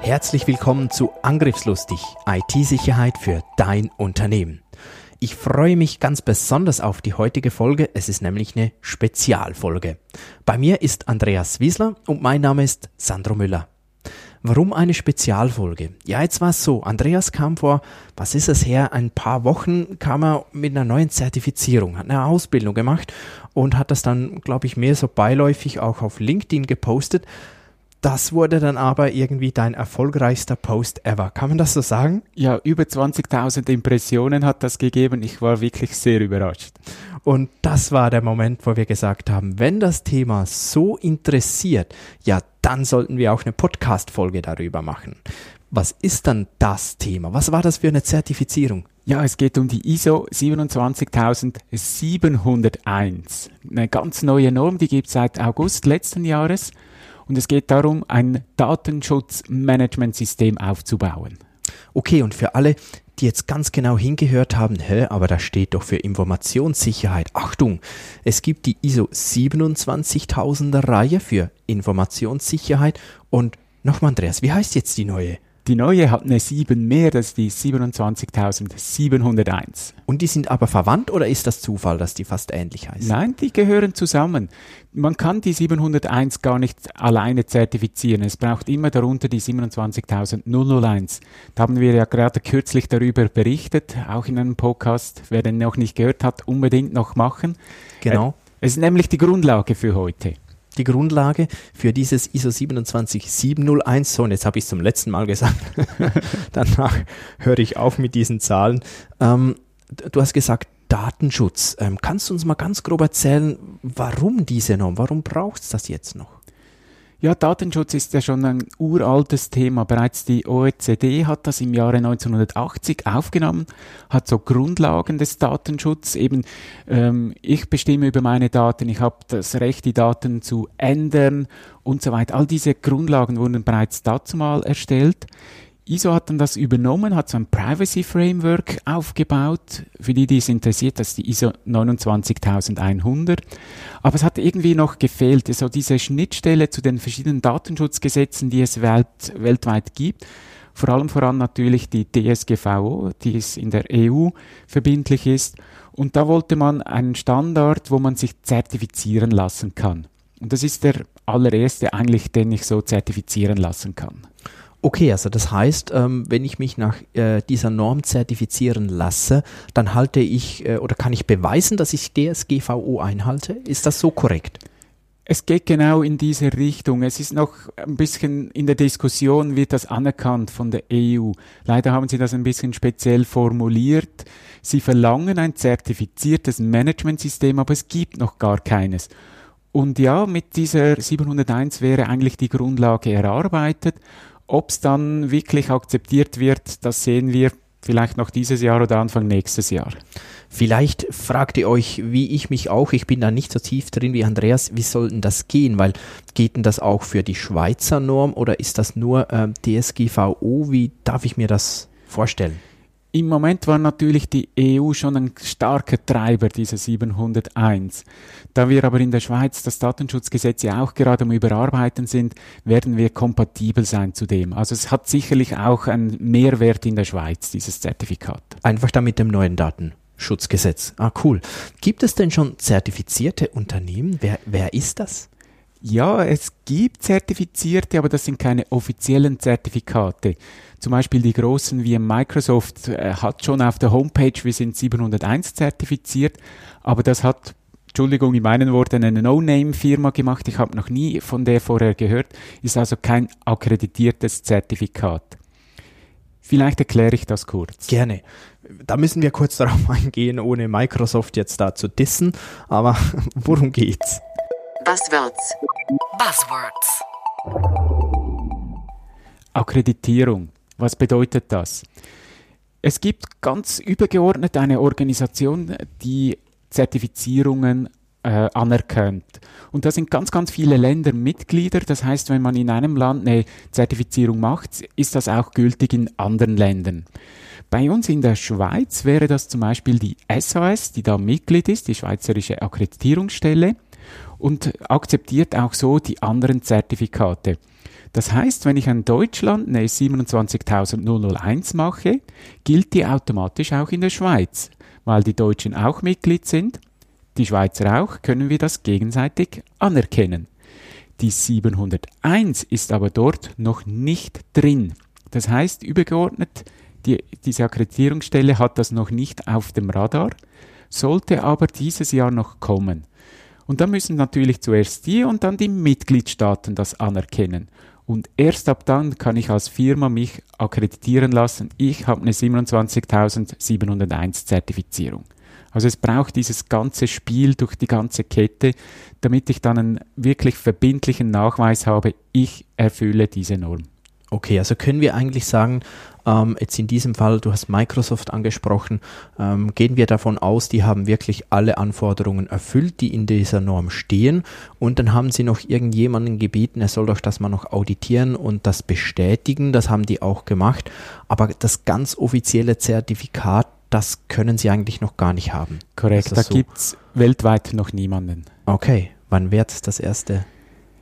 Herzlich willkommen zu Angriffslustig, IT-Sicherheit für dein Unternehmen. Ich freue mich ganz besonders auf die heutige Folge, es ist nämlich eine Spezialfolge. Bei mir ist Andreas Wiesler und mein Name ist Sandro Müller. Warum eine Spezialfolge? Ja, jetzt war es so, Andreas kam vor, was ist es her, ein paar Wochen kam er mit einer neuen Zertifizierung, hat eine Ausbildung gemacht und hat das dann, glaube ich, mehr so beiläufig auch auf LinkedIn gepostet das wurde dann aber irgendwie dein erfolgreichster Post ever. Kann man das so sagen? Ja, über 20.000 Impressionen hat das gegeben. Ich war wirklich sehr überrascht. Und das war der Moment, wo wir gesagt haben, wenn das Thema so interessiert, ja, dann sollten wir auch eine Podcast-Folge darüber machen. Was ist dann das Thema? Was war das für eine Zertifizierung? Ja, es geht um die ISO 27701. Eine ganz neue Norm, die gibt es seit August letzten Jahres und es geht darum, ein Datenschutzmanagementsystem aufzubauen. Okay, und für alle, die jetzt ganz genau hingehört haben, hä, aber da steht doch für Informationssicherheit. Achtung, es gibt die ISO 27000er Reihe für Informationssicherheit und nochmal Andreas, wie heißt jetzt die neue? Die neue hat eine 7 mehr, das ist die 27701. Und die sind aber verwandt oder ist das Zufall, dass die fast ähnlich heißen? Nein, die gehören zusammen. Man kann die 701 gar nicht alleine zertifizieren. Es braucht immer darunter die 27001. Da haben wir ja gerade kürzlich darüber berichtet, auch in einem Podcast. Wer den noch nicht gehört hat, unbedingt noch machen. Genau. Es ist nämlich die Grundlage für heute die Grundlage für dieses ISO 27701. So, und jetzt habe ich es zum letzten Mal gesagt. Danach höre ich auf mit diesen Zahlen. Ähm, du hast gesagt, Datenschutz. Ähm, kannst du uns mal ganz grob erzählen, warum diese Norm? Warum braucht es das jetzt noch? Ja, Datenschutz ist ja schon ein uraltes Thema. Bereits die OECD hat das im Jahre 1980 aufgenommen, hat so Grundlagen des Datenschutzes. Eben, ähm, ich bestimme über meine Daten, ich habe das Recht, die Daten zu ändern und so weiter. All diese Grundlagen wurden bereits dazu mal erstellt. ISO hat dann das übernommen, hat so ein Privacy Framework aufgebaut. Für die, die es interessiert, das ist die ISO 29100. Aber es hat irgendwie noch gefehlt, so diese Schnittstelle zu den verschiedenen Datenschutzgesetzen, die es welt, weltweit gibt. Vor allem voran natürlich die DSGVO, die es in der EU verbindlich ist. Und da wollte man einen Standard, wo man sich zertifizieren lassen kann. Und das ist der allererste eigentlich, den ich so zertifizieren lassen kann. Okay, also das heißt, ähm, wenn ich mich nach äh, dieser Norm zertifizieren lasse, dann halte ich äh, oder kann ich beweisen, dass ich DSGVO einhalte? Ist das so korrekt? Es geht genau in diese Richtung. Es ist noch ein bisschen in der Diskussion, wird das anerkannt von der EU. Leider haben sie das ein bisschen speziell formuliert. Sie verlangen ein zertifiziertes Managementsystem, aber es gibt noch gar keines. Und ja, mit dieser 701 wäre eigentlich die Grundlage erarbeitet ob es dann wirklich akzeptiert wird, das sehen wir vielleicht noch dieses Jahr oder Anfang nächstes Jahr. Vielleicht fragt ihr euch, wie ich mich auch, ich bin da nicht so tief drin wie Andreas, wie soll denn das gehen? Weil geht denn das auch für die Schweizer Norm oder ist das nur äh, DSGVO? Wie darf ich mir das vorstellen? Im Moment war natürlich die EU schon ein starker Treiber dieser 701. Da wir aber in der Schweiz das Datenschutzgesetz ja auch gerade am Überarbeiten sind, werden wir kompatibel sein zu dem. Also es hat sicherlich auch einen Mehrwert in der Schweiz, dieses Zertifikat. Einfach da mit dem neuen Datenschutzgesetz. Ah, cool. Gibt es denn schon zertifizierte Unternehmen? Wer, wer ist das? Ja, es gibt Zertifizierte, aber das sind keine offiziellen Zertifikate. Zum Beispiel die großen wie Microsoft äh, hat schon auf der Homepage, wir sind 701 zertifiziert, aber das hat Entschuldigung, in meinen Worten eine No-Name-Firma gemacht. Ich habe noch nie von der vorher gehört. Ist also kein akkreditiertes Zertifikat. Vielleicht erkläre ich das kurz. Gerne. Da müssen wir kurz darauf eingehen, ohne Microsoft jetzt da zu dissen. Aber worum geht's? Buzzwords. Buzzwords. Akkreditierung. Was bedeutet das? Es gibt ganz übergeordnet eine Organisation, die Zertifizierungen äh, anerkennt. Und da sind ganz, ganz viele Länder Mitglieder. Das heißt, wenn man in einem Land eine Zertifizierung macht, ist das auch gültig in anderen Ländern. Bei uns in der Schweiz wäre das zum Beispiel die SAS, die da Mitglied ist, die Schweizerische Akkreditierungsstelle, und akzeptiert auch so die anderen Zertifikate. Das heißt, wenn ich in Deutschland eine 27001 mache, gilt die automatisch auch in der Schweiz, weil die Deutschen auch Mitglied sind die Schweizer auch, können wir das gegenseitig anerkennen. Die 701 ist aber dort noch nicht drin. Das heißt, übergeordnet, die, diese Akkreditierungsstelle hat das noch nicht auf dem Radar, sollte aber dieses Jahr noch kommen. Und dann müssen natürlich zuerst die und dann die Mitgliedstaaten das anerkennen. Und erst ab dann kann ich als Firma mich akkreditieren lassen. Ich habe eine 27701 Zertifizierung. Also es braucht dieses ganze Spiel durch die ganze Kette, damit ich dann einen wirklich verbindlichen Nachweis habe, ich erfülle diese Norm. Okay, also können wir eigentlich sagen, ähm, jetzt in diesem Fall, du hast Microsoft angesprochen, ähm, gehen wir davon aus, die haben wirklich alle Anforderungen erfüllt, die in dieser Norm stehen und dann haben sie noch irgendjemanden gebeten, er soll doch das mal noch auditieren und das bestätigen, das haben die auch gemacht, aber das ganz offizielle Zertifikat das können sie eigentlich noch gar nicht haben. Korrekt, da so? gibt es weltweit noch niemanden. Okay, wann wird das erste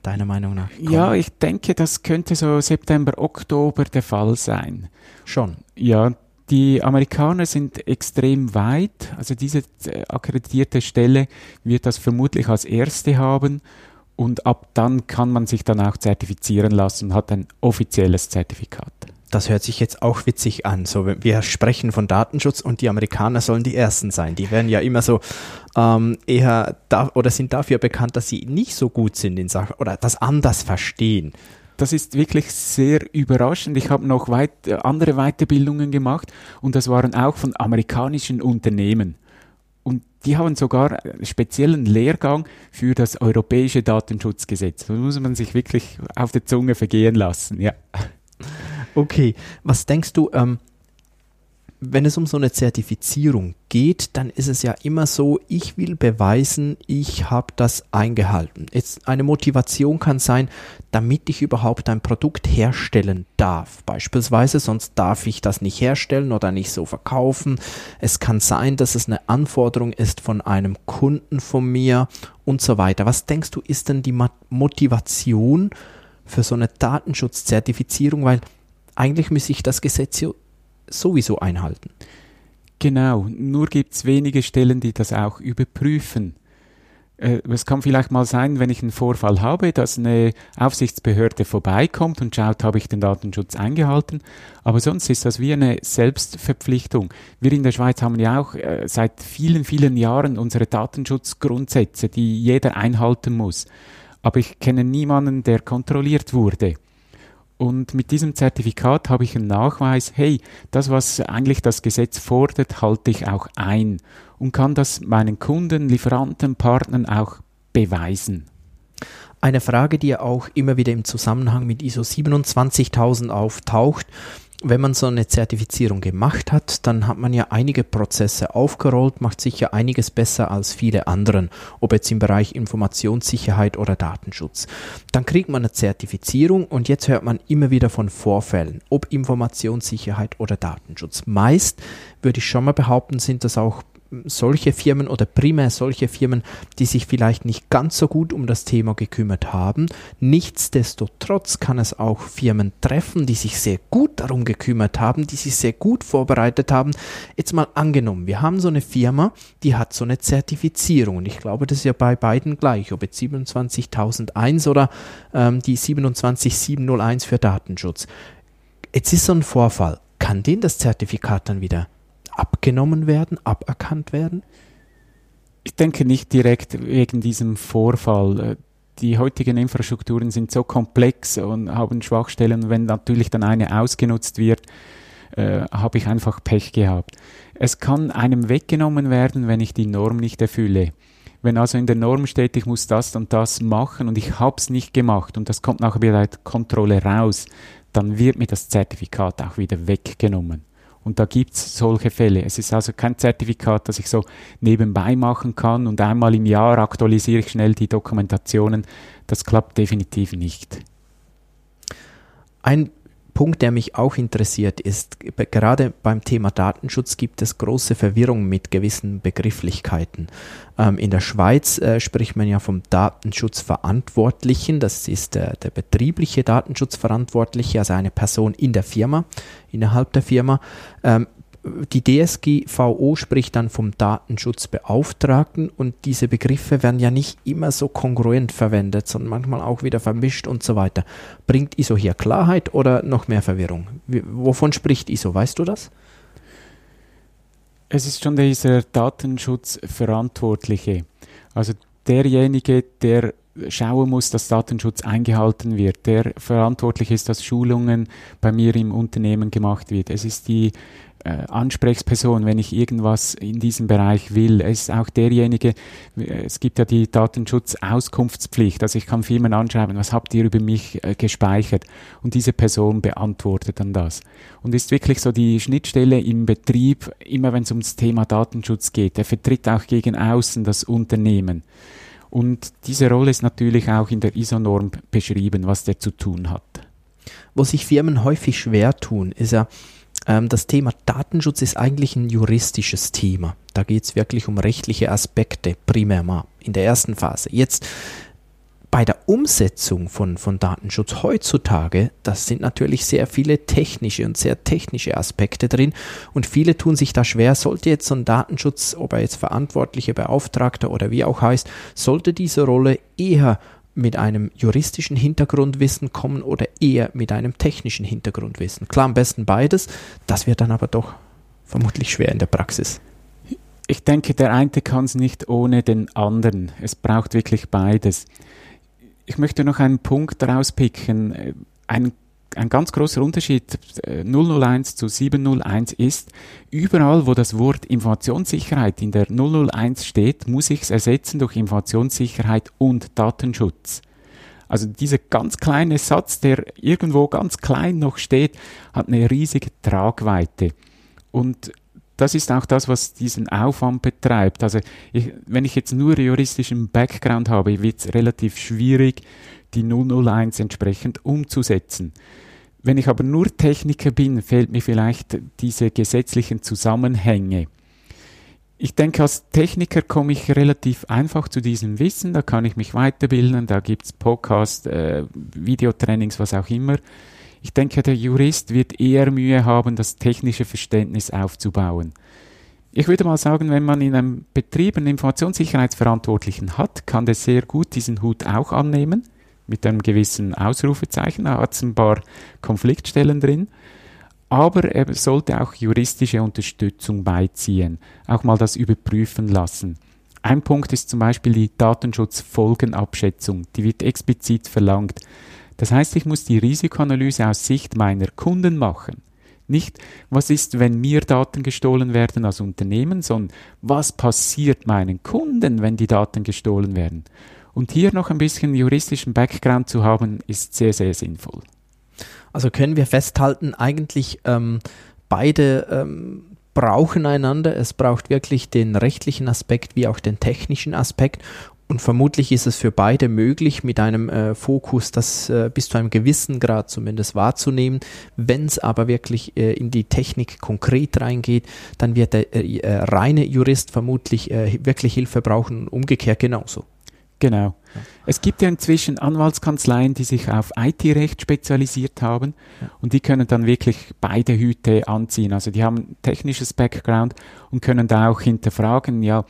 deiner Meinung nach? Kommen? Ja, ich denke, das könnte so September, Oktober der Fall sein. Schon. Ja, die Amerikaner sind extrem weit. Also diese äh, akkreditierte Stelle wird das vermutlich als erste haben. Und ab dann kann man sich dann auch zertifizieren lassen und hat ein offizielles Zertifikat das hört sich jetzt auch witzig an. So, wir sprechen von Datenschutz und die Amerikaner sollen die Ersten sein. Die werden ja immer so ähm, eher da oder sind dafür bekannt, dass sie nicht so gut sind in Sachen oder das anders verstehen. Das ist wirklich sehr überraschend. Ich habe noch weit, andere Weiterbildungen gemacht und das waren auch von amerikanischen Unternehmen. Und die haben sogar einen speziellen Lehrgang für das europäische Datenschutzgesetz. Da muss man sich wirklich auf der Zunge vergehen lassen, ja. Okay, was denkst du, ähm, wenn es um so eine Zertifizierung geht, dann ist es ja immer so, ich will beweisen, ich habe das eingehalten. Jetzt eine Motivation kann sein, damit ich überhaupt ein Produkt herstellen darf. Beispielsweise, sonst darf ich das nicht herstellen oder nicht so verkaufen. Es kann sein, dass es eine Anforderung ist von einem Kunden von mir und so weiter. Was denkst du, ist denn die Motivation für so eine Datenschutzzertifizierung? Weil eigentlich müsse ich das Gesetz sowieso einhalten. Genau, nur gibt es wenige Stellen, die das auch überprüfen. Äh, es kann vielleicht mal sein, wenn ich einen Vorfall habe, dass eine Aufsichtsbehörde vorbeikommt und schaut, habe ich den Datenschutz eingehalten. Aber sonst ist das wie eine Selbstverpflichtung. Wir in der Schweiz haben ja auch äh, seit vielen, vielen Jahren unsere Datenschutzgrundsätze, die jeder einhalten muss. Aber ich kenne niemanden, der kontrolliert wurde. Und mit diesem Zertifikat habe ich einen Nachweis, hey, das, was eigentlich das Gesetz fordert, halte ich auch ein und kann das meinen Kunden, Lieferanten, Partnern auch beweisen. Eine Frage, die ja auch immer wieder im Zusammenhang mit ISO 27000 auftaucht, wenn man so eine Zertifizierung gemacht hat, dann hat man ja einige Prozesse aufgerollt, macht sicher einiges besser als viele anderen, ob jetzt im Bereich Informationssicherheit oder Datenschutz. Dann kriegt man eine Zertifizierung und jetzt hört man immer wieder von Vorfällen, ob Informationssicherheit oder Datenschutz. Meist würde ich schon mal behaupten, sind das auch solche Firmen oder primär solche Firmen, die sich vielleicht nicht ganz so gut um das Thema gekümmert haben. Nichtsdestotrotz kann es auch Firmen treffen, die sich sehr gut darum gekümmert haben, die sich sehr gut vorbereitet haben. Jetzt mal angenommen, wir haben so eine Firma, die hat so eine Zertifizierung und ich glaube, das ist ja bei beiden gleich, ob jetzt 27001 oder ähm, die 27701 für Datenschutz. Jetzt ist so ein Vorfall. Kann den das Zertifikat dann wieder abgenommen werden, aberkannt werden? Ich denke nicht direkt wegen diesem Vorfall. Die heutigen Infrastrukturen sind so komplex und haben Schwachstellen. Wenn natürlich dann eine ausgenutzt wird, äh, habe ich einfach Pech gehabt. Es kann einem weggenommen werden, wenn ich die Norm nicht erfülle. Wenn also in der Norm steht, ich muss das und das machen und ich habe es nicht gemacht und das kommt nachher bei der Kontrolle raus, dann wird mir das Zertifikat auch wieder weggenommen. Und da gibt es solche Fälle. Es ist also kein Zertifikat, das ich so nebenbei machen kann und einmal im Jahr aktualisiere ich schnell die Dokumentationen. Das klappt definitiv nicht. Ein Punkt, der mich auch interessiert, ist, gerade beim Thema Datenschutz gibt es große Verwirrung mit gewissen Begrifflichkeiten. Ähm, in der Schweiz äh, spricht man ja vom Datenschutzverantwortlichen, das ist der, der betriebliche Datenschutzverantwortliche, also eine Person in der Firma, innerhalb der Firma. Ähm, die DSGVO spricht dann vom Datenschutzbeauftragten und diese Begriffe werden ja nicht immer so kongruent verwendet, sondern manchmal auch wieder vermischt und so weiter. Bringt ISO hier Klarheit oder noch mehr Verwirrung? Wovon spricht ISO? Weißt du das? Es ist schon dieser Datenschutzverantwortliche, also derjenige, der schauen muss, dass Datenschutz eingehalten wird, der verantwortlich ist, dass Schulungen bei mir im Unternehmen gemacht wird. Es ist die Ansprechperson, wenn ich irgendwas in diesem Bereich will. Es ist auch derjenige, es gibt ja die Datenschutzauskunftspflicht, also ich kann Firmen anschreiben, was habt ihr über mich äh, gespeichert? Und diese Person beantwortet dann das. Und ist wirklich so die Schnittstelle im Betrieb, immer wenn es ums Thema Datenschutz geht. Er vertritt auch gegen außen das Unternehmen. Und diese Rolle ist natürlich auch in der ISO-Norm beschrieben, was der zu tun hat. Wo sich Firmen häufig schwer tun, ist ja, ähm, das Thema Datenschutz ist eigentlich ein juristisches Thema. Da geht es wirklich um rechtliche Aspekte, primär mal in der ersten Phase. Jetzt bei der Umsetzung von, von Datenschutz heutzutage, das sind natürlich sehr viele technische und sehr technische Aspekte drin und viele tun sich da schwer, sollte jetzt so ein Datenschutz, ob er jetzt verantwortliche Beauftragter oder wie auch heißt, sollte diese Rolle eher mit einem juristischen Hintergrundwissen kommen oder eher mit einem technischen Hintergrundwissen. Klar, am besten beides. Das wird dann aber doch vermutlich schwer in der Praxis. Ich denke, der eine kann es nicht ohne den anderen. Es braucht wirklich beides. Ich möchte noch einen Punkt rauspicken. Ein ein ganz großer Unterschied 001 äh, zu 701 ist, überall wo das Wort Informationssicherheit in der 001 steht, muss ich es ersetzen durch Informationssicherheit und Datenschutz. Also dieser ganz kleine Satz, der irgendwo ganz klein noch steht, hat eine riesige Tragweite. Und das ist auch das, was diesen Aufwand betreibt. Also ich, wenn ich jetzt nur juristischen Background habe, wird es relativ schwierig, die 001 entsprechend umzusetzen. Wenn ich aber nur Techniker bin, fehlt mir vielleicht diese gesetzlichen Zusammenhänge. Ich denke, als Techniker komme ich relativ einfach zu diesem Wissen, da kann ich mich weiterbilden, da gibt es Podcasts, äh, Videotrainings, was auch immer. Ich denke, der Jurist wird eher Mühe haben, das technische Verständnis aufzubauen. Ich würde mal sagen, wenn man in einem Betrieb einen Informationssicherheitsverantwortlichen hat, kann der sehr gut diesen Hut auch annehmen mit einem gewissen Ausrufezeichen. Da hat es ein paar Konfliktstellen drin. Aber er sollte auch juristische Unterstützung beiziehen, auch mal das überprüfen lassen. Ein Punkt ist zum Beispiel die Datenschutzfolgenabschätzung. Die wird explizit verlangt. Das heißt, ich muss die Risikoanalyse aus Sicht meiner Kunden machen. Nicht, was ist, wenn mir Daten gestohlen werden als Unternehmen, sondern was passiert meinen Kunden, wenn die Daten gestohlen werden. Und hier noch ein bisschen juristischen Background zu haben, ist sehr, sehr sinnvoll. Also können wir festhalten, eigentlich ähm, beide ähm, brauchen einander. Es braucht wirklich den rechtlichen Aspekt wie auch den technischen Aspekt. Und vermutlich ist es für beide möglich, mit einem äh, Fokus das äh, bis zu einem gewissen Grad zumindest wahrzunehmen. Wenn es aber wirklich äh, in die Technik konkret reingeht, dann wird der äh, äh, reine Jurist vermutlich äh, wirklich Hilfe brauchen, umgekehrt genauso. Genau. Ja. Es gibt ja inzwischen Anwaltskanzleien, die sich auf IT-Recht spezialisiert haben ja. und die können dann wirklich beide Hüte anziehen. Also die haben technisches Background und können da auch hinterfragen, ja,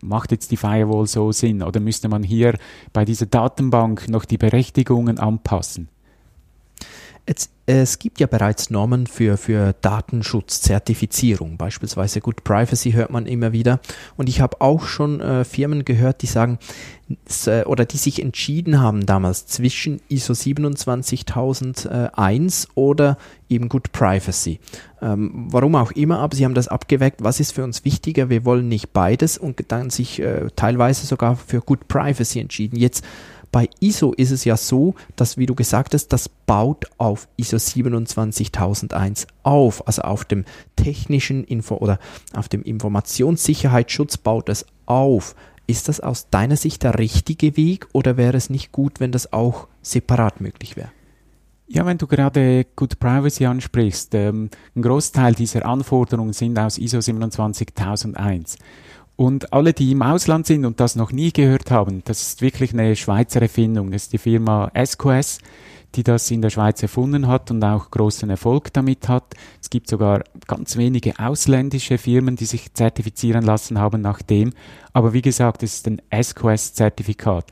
macht jetzt die Firewall so Sinn oder müsste man hier bei dieser Datenbank noch die Berechtigungen anpassen? Jetzt, es gibt ja bereits Normen für, für Datenschutzzertifizierung, beispielsweise Good Privacy hört man immer wieder. Und ich habe auch schon äh, Firmen gehört, die sagen, äh, oder die sich entschieden haben damals zwischen ISO 27001 oder eben Good Privacy. Ähm, warum auch immer, aber sie haben das abgeweckt, was ist für uns wichtiger, wir wollen nicht beides und dann sich äh, teilweise sogar für Good Privacy entschieden. Jetzt bei ISO ist es ja so, dass, wie du gesagt hast, das baut auf ISO 27001 auf, also auf dem technischen Info oder auf dem Informationssicherheitsschutz baut es auf. Ist das aus deiner Sicht der richtige Weg oder wäre es nicht gut, wenn das auch separat möglich wäre? Ja, wenn du gerade Good Privacy ansprichst, ähm, ein Großteil dieser Anforderungen sind aus ISO 27001. Und alle, die im Ausland sind und das noch nie gehört haben, das ist wirklich eine Schweizer Erfindung. Das ist die Firma SQS, die das in der Schweiz erfunden hat und auch großen Erfolg damit hat. Es gibt sogar ganz wenige ausländische Firmen, die sich zertifizieren lassen haben nach dem. Aber wie gesagt, es ist ein SQS-Zertifikat.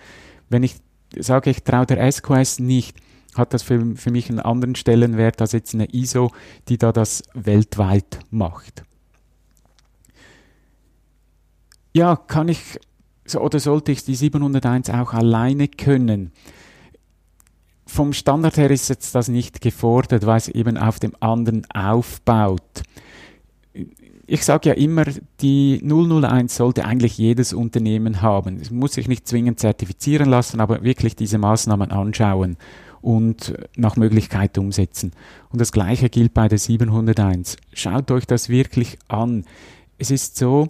Wenn ich sage, ich traue der SQS nicht, hat das für, für mich einen anderen Stellenwert als jetzt eine ISO, die da das weltweit macht. Ja, kann ich oder sollte ich die 701 auch alleine können? Vom Standard her ist jetzt das nicht gefordert, weil es eben auf dem anderen aufbaut. Ich sage ja immer, die 001 sollte eigentlich jedes Unternehmen haben. Es muss sich nicht zwingend zertifizieren lassen, aber wirklich diese Maßnahmen anschauen und nach Möglichkeit umsetzen. Und das Gleiche gilt bei der 701. Schaut euch das wirklich an. Es ist so,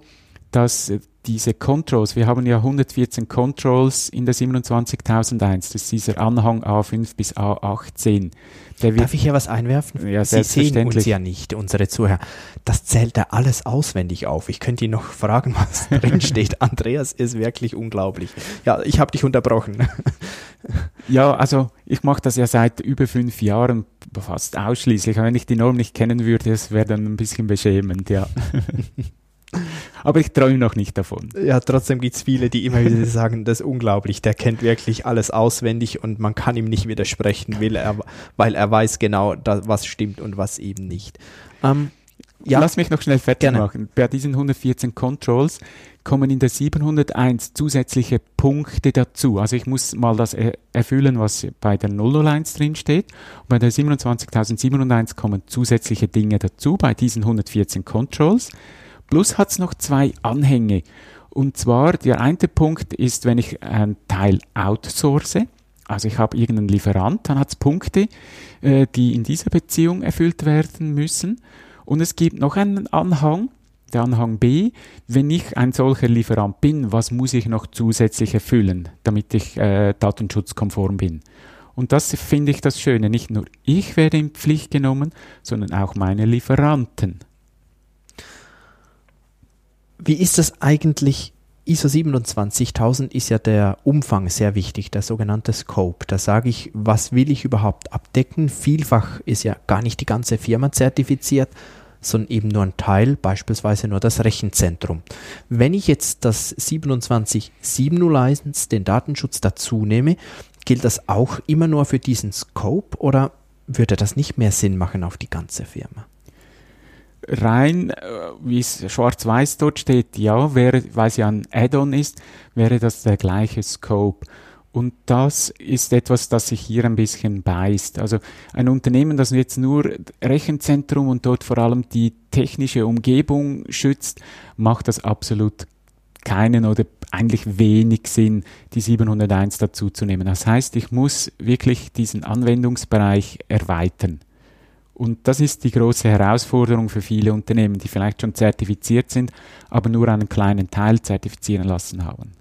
dass diese Controls, wir haben ja 114 Controls in der 27001, das ist dieser Anhang A5 bis A18. Darf ich hier was einwerfen? Ja, Sie sehen uns ja nicht, unsere Zuhörer. Das zählt er alles auswendig auf. Ich könnte ihn noch fragen, was drin steht. Andreas ist wirklich unglaublich. Ja, ich habe dich unterbrochen. ja, also ich mache das ja seit über fünf Jahren fast ausschließlich. Wenn ich die Norm nicht kennen würde, das wäre dann ein bisschen beschämend, ja. Aber ich träume noch nicht davon. Ja, trotzdem gibt es viele, die immer wieder sagen, das ist unglaublich, der kennt wirklich alles auswendig und man kann ihm nicht widersprechen, will er, weil er weiß genau, was stimmt und was eben nicht. Ähm, ja. Lass mich noch schnell fertig Gerne. machen. Bei diesen 114 Controls kommen in der 701 zusätzliche Punkte dazu. Also ich muss mal das erfüllen, was bei der 001 drin steht. Und bei der 27001 kommen zusätzliche Dinge dazu, bei diesen 114 Controls. Plus hat es noch zwei Anhänge. Und zwar, der eine Punkt ist, wenn ich einen Teil outsource, also ich habe irgendeinen Lieferant, dann hat es Punkte, äh, die in dieser Beziehung erfüllt werden müssen. Und es gibt noch einen Anhang, der Anhang B, wenn ich ein solcher Lieferant bin, was muss ich noch zusätzlich erfüllen, damit ich äh, datenschutzkonform bin? Und das finde ich das Schöne. Nicht nur ich werde in Pflicht genommen, sondern auch meine Lieferanten. Wie ist das eigentlich? ISO 27000 ist ja der Umfang sehr wichtig, der sogenannte Scope. Da sage ich, was will ich überhaupt abdecken? Vielfach ist ja gar nicht die ganze Firma zertifiziert, sondern eben nur ein Teil, beispielsweise nur das Rechenzentrum. Wenn ich jetzt das 27701, den Datenschutz dazu nehme, gilt das auch immer nur für diesen Scope oder würde das nicht mehr Sinn machen auf die ganze Firma? Rein, äh, wie es schwarz-weiß dort steht, ja, wäre, weil es ja ein Add-on ist, wäre das der gleiche Scope. Und das ist etwas, das sich hier ein bisschen beißt. Also ein Unternehmen, das jetzt nur Rechenzentrum und dort vor allem die technische Umgebung schützt, macht das absolut keinen oder eigentlich wenig Sinn, die 701 dazu zu nehmen. Das heißt, ich muss wirklich diesen Anwendungsbereich erweitern. Und das ist die große Herausforderung für viele Unternehmen, die vielleicht schon zertifiziert sind, aber nur einen kleinen Teil zertifizieren lassen haben.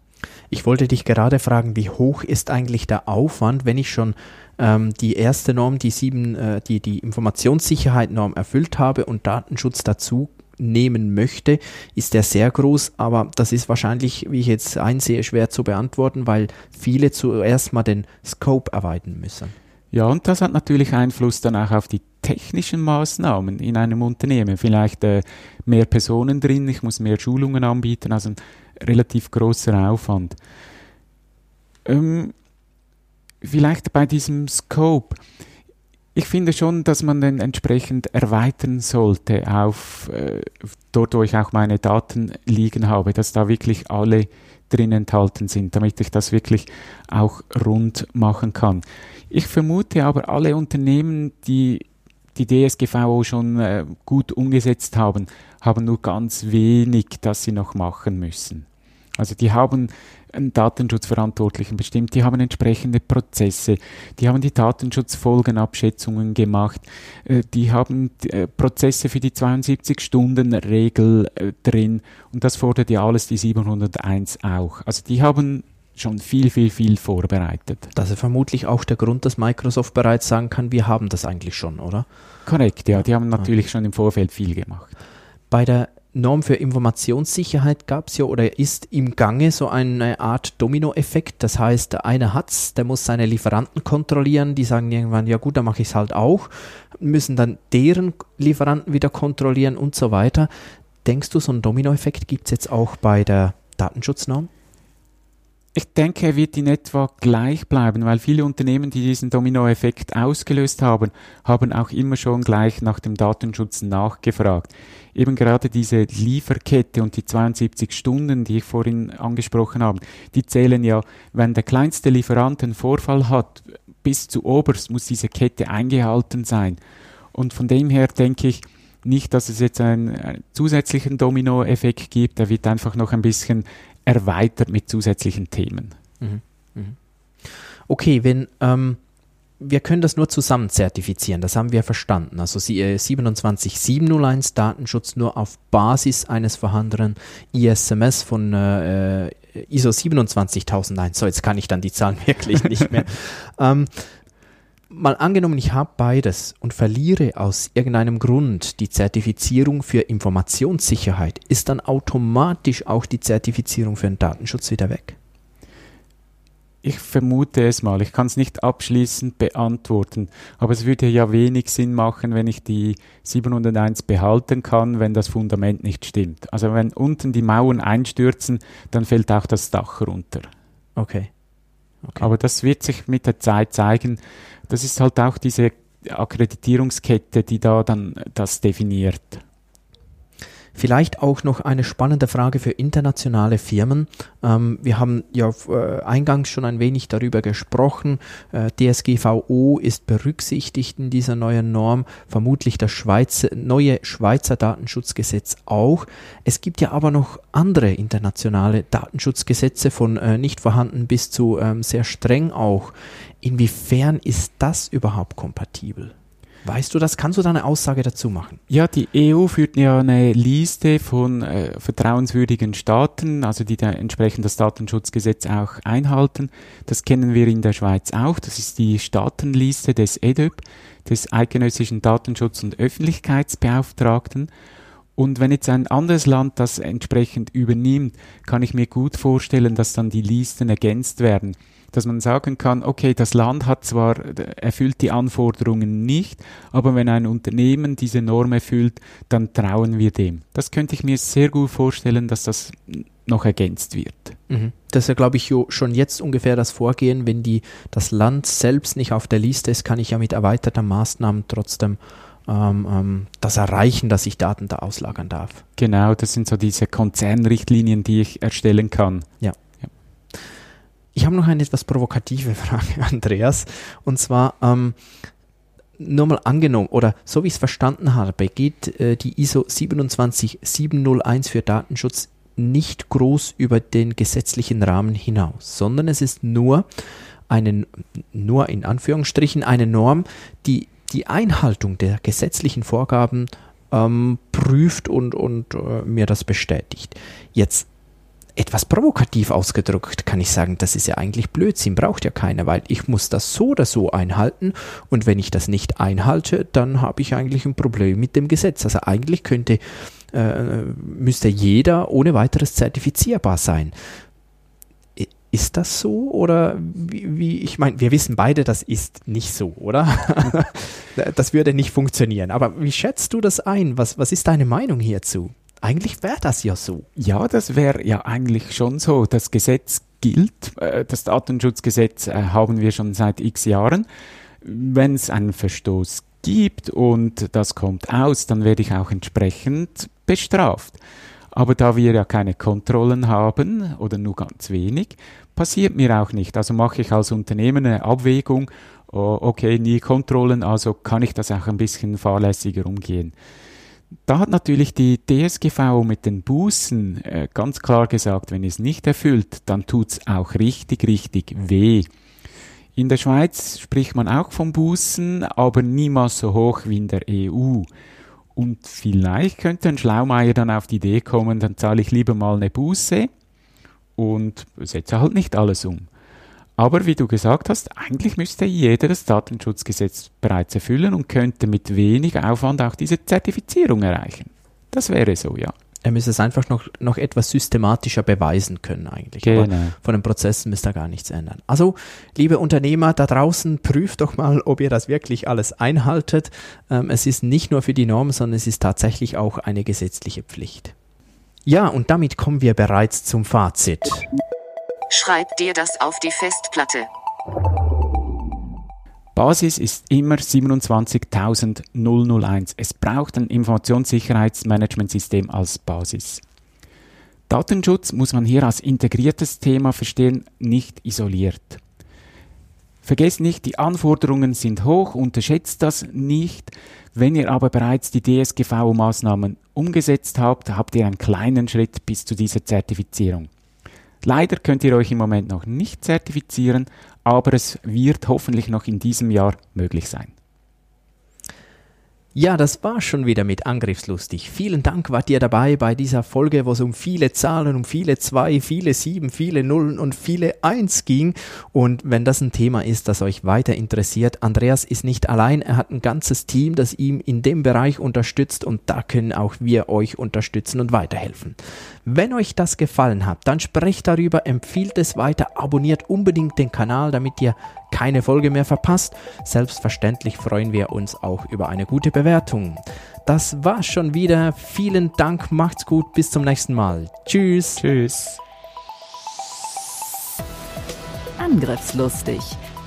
Ich wollte dich gerade fragen, wie hoch ist eigentlich der Aufwand, wenn ich schon ähm, die erste Norm, die sieben, äh, die, die Informationssicherheit-Norm erfüllt habe und Datenschutz dazu nehmen möchte, ist der sehr groß, aber das ist wahrscheinlich, wie ich jetzt einsehe, schwer zu beantworten, weil viele zuerst mal den Scope erweitern müssen. Ja, und das hat natürlich Einfluss dann auch auf die technischen Maßnahmen in einem Unternehmen. Vielleicht äh, mehr Personen drin, ich muss mehr Schulungen anbieten, also ein relativ großer Aufwand. Ähm, vielleicht bei diesem Scope. ich finde schon, dass man den entsprechend erweitern sollte auf äh, dort, wo ich auch meine Daten liegen habe, dass da wirklich alle drin enthalten sind, damit ich das wirklich auch rund machen kann. Ich vermute aber, alle Unternehmen, die die DSGVO schon äh, gut umgesetzt haben, haben nur ganz wenig, das sie noch machen müssen. Also die haben einen Datenschutzverantwortlichen bestimmt, die haben entsprechende Prozesse, die haben die Datenschutzfolgenabschätzungen gemacht, äh, die haben äh, Prozesse für die 72-Stunden-Regel äh, drin und das fordert ja alles die 701 auch. Also die haben schon viel, viel, viel vorbereitet. Das ist vermutlich auch der Grund, dass Microsoft bereits sagen kann, wir haben das eigentlich schon, oder? Korrekt, ja, die haben natürlich ah. schon im Vorfeld viel gemacht. Bei der Norm für Informationssicherheit gab es ja oder ist im Gange so eine Art Dominoeffekt. Das heißt, der eine hat's, der muss seine Lieferanten kontrollieren, die sagen irgendwann, ja gut, dann mache ich es halt auch, müssen dann deren Lieferanten wieder kontrollieren und so weiter. Denkst du, so einen Dominoeffekt gibt es jetzt auch bei der Datenschutznorm? Ich denke, er wird in etwa gleich bleiben, weil viele Unternehmen, die diesen Dominoeffekt ausgelöst haben, haben auch immer schon gleich nach dem Datenschutz nachgefragt. Eben gerade diese Lieferkette und die 72 Stunden, die ich vorhin angesprochen habe, die zählen ja, wenn der kleinste Lieferant einen Vorfall hat, bis zu oberst muss diese Kette eingehalten sein. Und von dem her denke ich, nicht, dass es jetzt einen, zusätzlichen Dominoeffekt gibt, der wird einfach noch ein bisschen erweitert mit zusätzlichen Themen. Mhm. Mhm. Okay, wenn ähm, wir können das nur zusammen zertifizieren, das haben wir verstanden. Also 27701 Datenschutz nur auf Basis eines vorhandenen ISMS von äh, äh ISO 27001. So, jetzt kann ich dann die Zahlen wirklich nicht mehr. ähm, mal angenommen, ich habe beides und verliere aus irgendeinem Grund die Zertifizierung für Informationssicherheit, ist dann automatisch auch die Zertifizierung für den Datenschutz wieder weg? Ich vermute es mal. Ich kann es nicht abschließend beantworten, aber es würde ja wenig Sinn machen, wenn ich die 701 behalten kann, wenn das Fundament nicht stimmt. Also wenn unten die Mauern einstürzen, dann fällt auch das Dach runter. Okay. Okay. Aber das wird sich mit der Zeit zeigen das ist halt auch diese Akkreditierungskette, die da dann das definiert. Vielleicht auch noch eine spannende Frage für internationale Firmen. Ähm, wir haben ja äh, eingangs schon ein wenig darüber gesprochen. Äh, DSGVO ist berücksichtigt in dieser neuen Norm, vermutlich das Schweizer, neue Schweizer Datenschutzgesetz auch. Es gibt ja aber noch andere internationale Datenschutzgesetze von äh, nicht vorhanden bis zu ähm, sehr streng auch. Inwiefern ist das überhaupt kompatibel? Weißt du das? Kannst du da eine Aussage dazu machen? Ja, die EU führt ja eine Liste von äh, vertrauenswürdigen Staaten, also die da entsprechend das Datenschutzgesetz auch einhalten. Das kennen wir in der Schweiz auch. Das ist die Staatenliste des EDÖP, des Eidgenössischen Datenschutz- und Öffentlichkeitsbeauftragten. Und wenn jetzt ein anderes Land das entsprechend übernimmt, kann ich mir gut vorstellen, dass dann die Listen ergänzt werden dass man sagen kann, okay, das Land hat zwar erfüllt die Anforderungen nicht, aber wenn ein Unternehmen diese Norm erfüllt, dann trauen wir dem. Das könnte ich mir sehr gut vorstellen, dass das noch ergänzt wird. Mhm. Das ist ja, glaube ich, schon jetzt ungefähr das Vorgehen. Wenn die, das Land selbst nicht auf der Liste ist, kann ich ja mit erweiterten Maßnahmen trotzdem ähm, ähm, das erreichen, dass ich Daten da auslagern darf. Genau, das sind so diese Konzernrichtlinien, die ich erstellen kann. Ja. Ich habe noch eine etwas provokative Frage, Andreas. Und zwar, ähm, nur mal angenommen, oder so wie ich es verstanden habe, geht äh, die ISO 27701 für Datenschutz nicht groß über den gesetzlichen Rahmen hinaus, sondern es ist nur eine, nur in Anführungsstrichen eine Norm, die die Einhaltung der gesetzlichen Vorgaben ähm, prüft und, und äh, mir das bestätigt. Jetzt etwas provokativ ausgedrückt kann ich sagen, das ist ja eigentlich Blödsinn, braucht ja keiner, weil ich muss das so oder so einhalten und wenn ich das nicht einhalte, dann habe ich eigentlich ein Problem mit dem Gesetz. Also eigentlich könnte, äh, müsste jeder ohne weiteres zertifizierbar sein. Ist das so oder wie, wie ich meine, wir wissen beide, das ist nicht so, oder? das würde nicht funktionieren. Aber wie schätzt du das ein? Was, was ist deine Meinung hierzu? Eigentlich wäre das ja so. Ja, das wäre ja eigentlich schon so. Das Gesetz gilt. Äh, das Datenschutzgesetz äh, haben wir schon seit x Jahren. Wenn es einen Verstoß gibt und das kommt aus, dann werde ich auch entsprechend bestraft. Aber da wir ja keine Kontrollen haben oder nur ganz wenig, passiert mir auch nicht. Also mache ich als Unternehmen eine Abwägung, okay, nie Kontrollen, also kann ich das auch ein bisschen fahrlässiger umgehen. Da hat natürlich die DSGV mit den Bußen äh, ganz klar gesagt, wenn es nicht erfüllt, dann tut's auch richtig, richtig weh. In der Schweiz spricht man auch von Bußen, aber niemals so hoch wie in der EU. Und vielleicht könnte ein Schlaumeier dann auf die Idee kommen, dann zahle ich lieber mal eine Buße und setze halt nicht alles um. Aber wie du gesagt hast, eigentlich müsste jeder das Datenschutzgesetz bereits erfüllen und könnte mit wenig Aufwand auch diese Zertifizierung erreichen. Das wäre so, ja. Er müsste es einfach noch, noch etwas systematischer beweisen können eigentlich. Genau. Aber von den Prozessen müsste da gar nichts ändern. Also, liebe Unternehmer da draußen, prüft doch mal, ob ihr das wirklich alles einhaltet. Ähm, es ist nicht nur für die Norm, sondern es ist tatsächlich auch eine gesetzliche Pflicht. Ja, und damit kommen wir bereits zum Fazit. Schreib dir das auf die Festplatte. Basis ist immer 27001. Es braucht ein Informationssicherheitsmanagementsystem als Basis. Datenschutz muss man hier als integriertes Thema verstehen, nicht isoliert. Vergesst nicht, die Anforderungen sind hoch, unterschätzt das nicht. Wenn ihr aber bereits die DSGVO-Maßnahmen umgesetzt habt, habt ihr einen kleinen Schritt bis zu dieser Zertifizierung. Leider könnt ihr euch im Moment noch nicht zertifizieren, aber es wird hoffentlich noch in diesem Jahr möglich sein. Ja, das war schon wieder mit Angriffslustig. Vielen Dank wart ihr dabei bei dieser Folge, wo es um viele Zahlen, um viele zwei, viele sieben, viele Nullen und viele Eins ging. Und wenn das ein Thema ist, das euch weiter interessiert, Andreas ist nicht allein. Er hat ein ganzes Team, das ihm in dem Bereich unterstützt und da können auch wir euch unterstützen und weiterhelfen. Wenn euch das gefallen hat, dann sprecht darüber, empfiehlt es weiter, abonniert unbedingt den Kanal, damit ihr keine Folge mehr verpasst. Selbstverständlich freuen wir uns auch über eine gute Bewertung. Das war's schon wieder. Vielen Dank, macht's gut, bis zum nächsten Mal. Tschüss. Tschüss. Angriffslustig.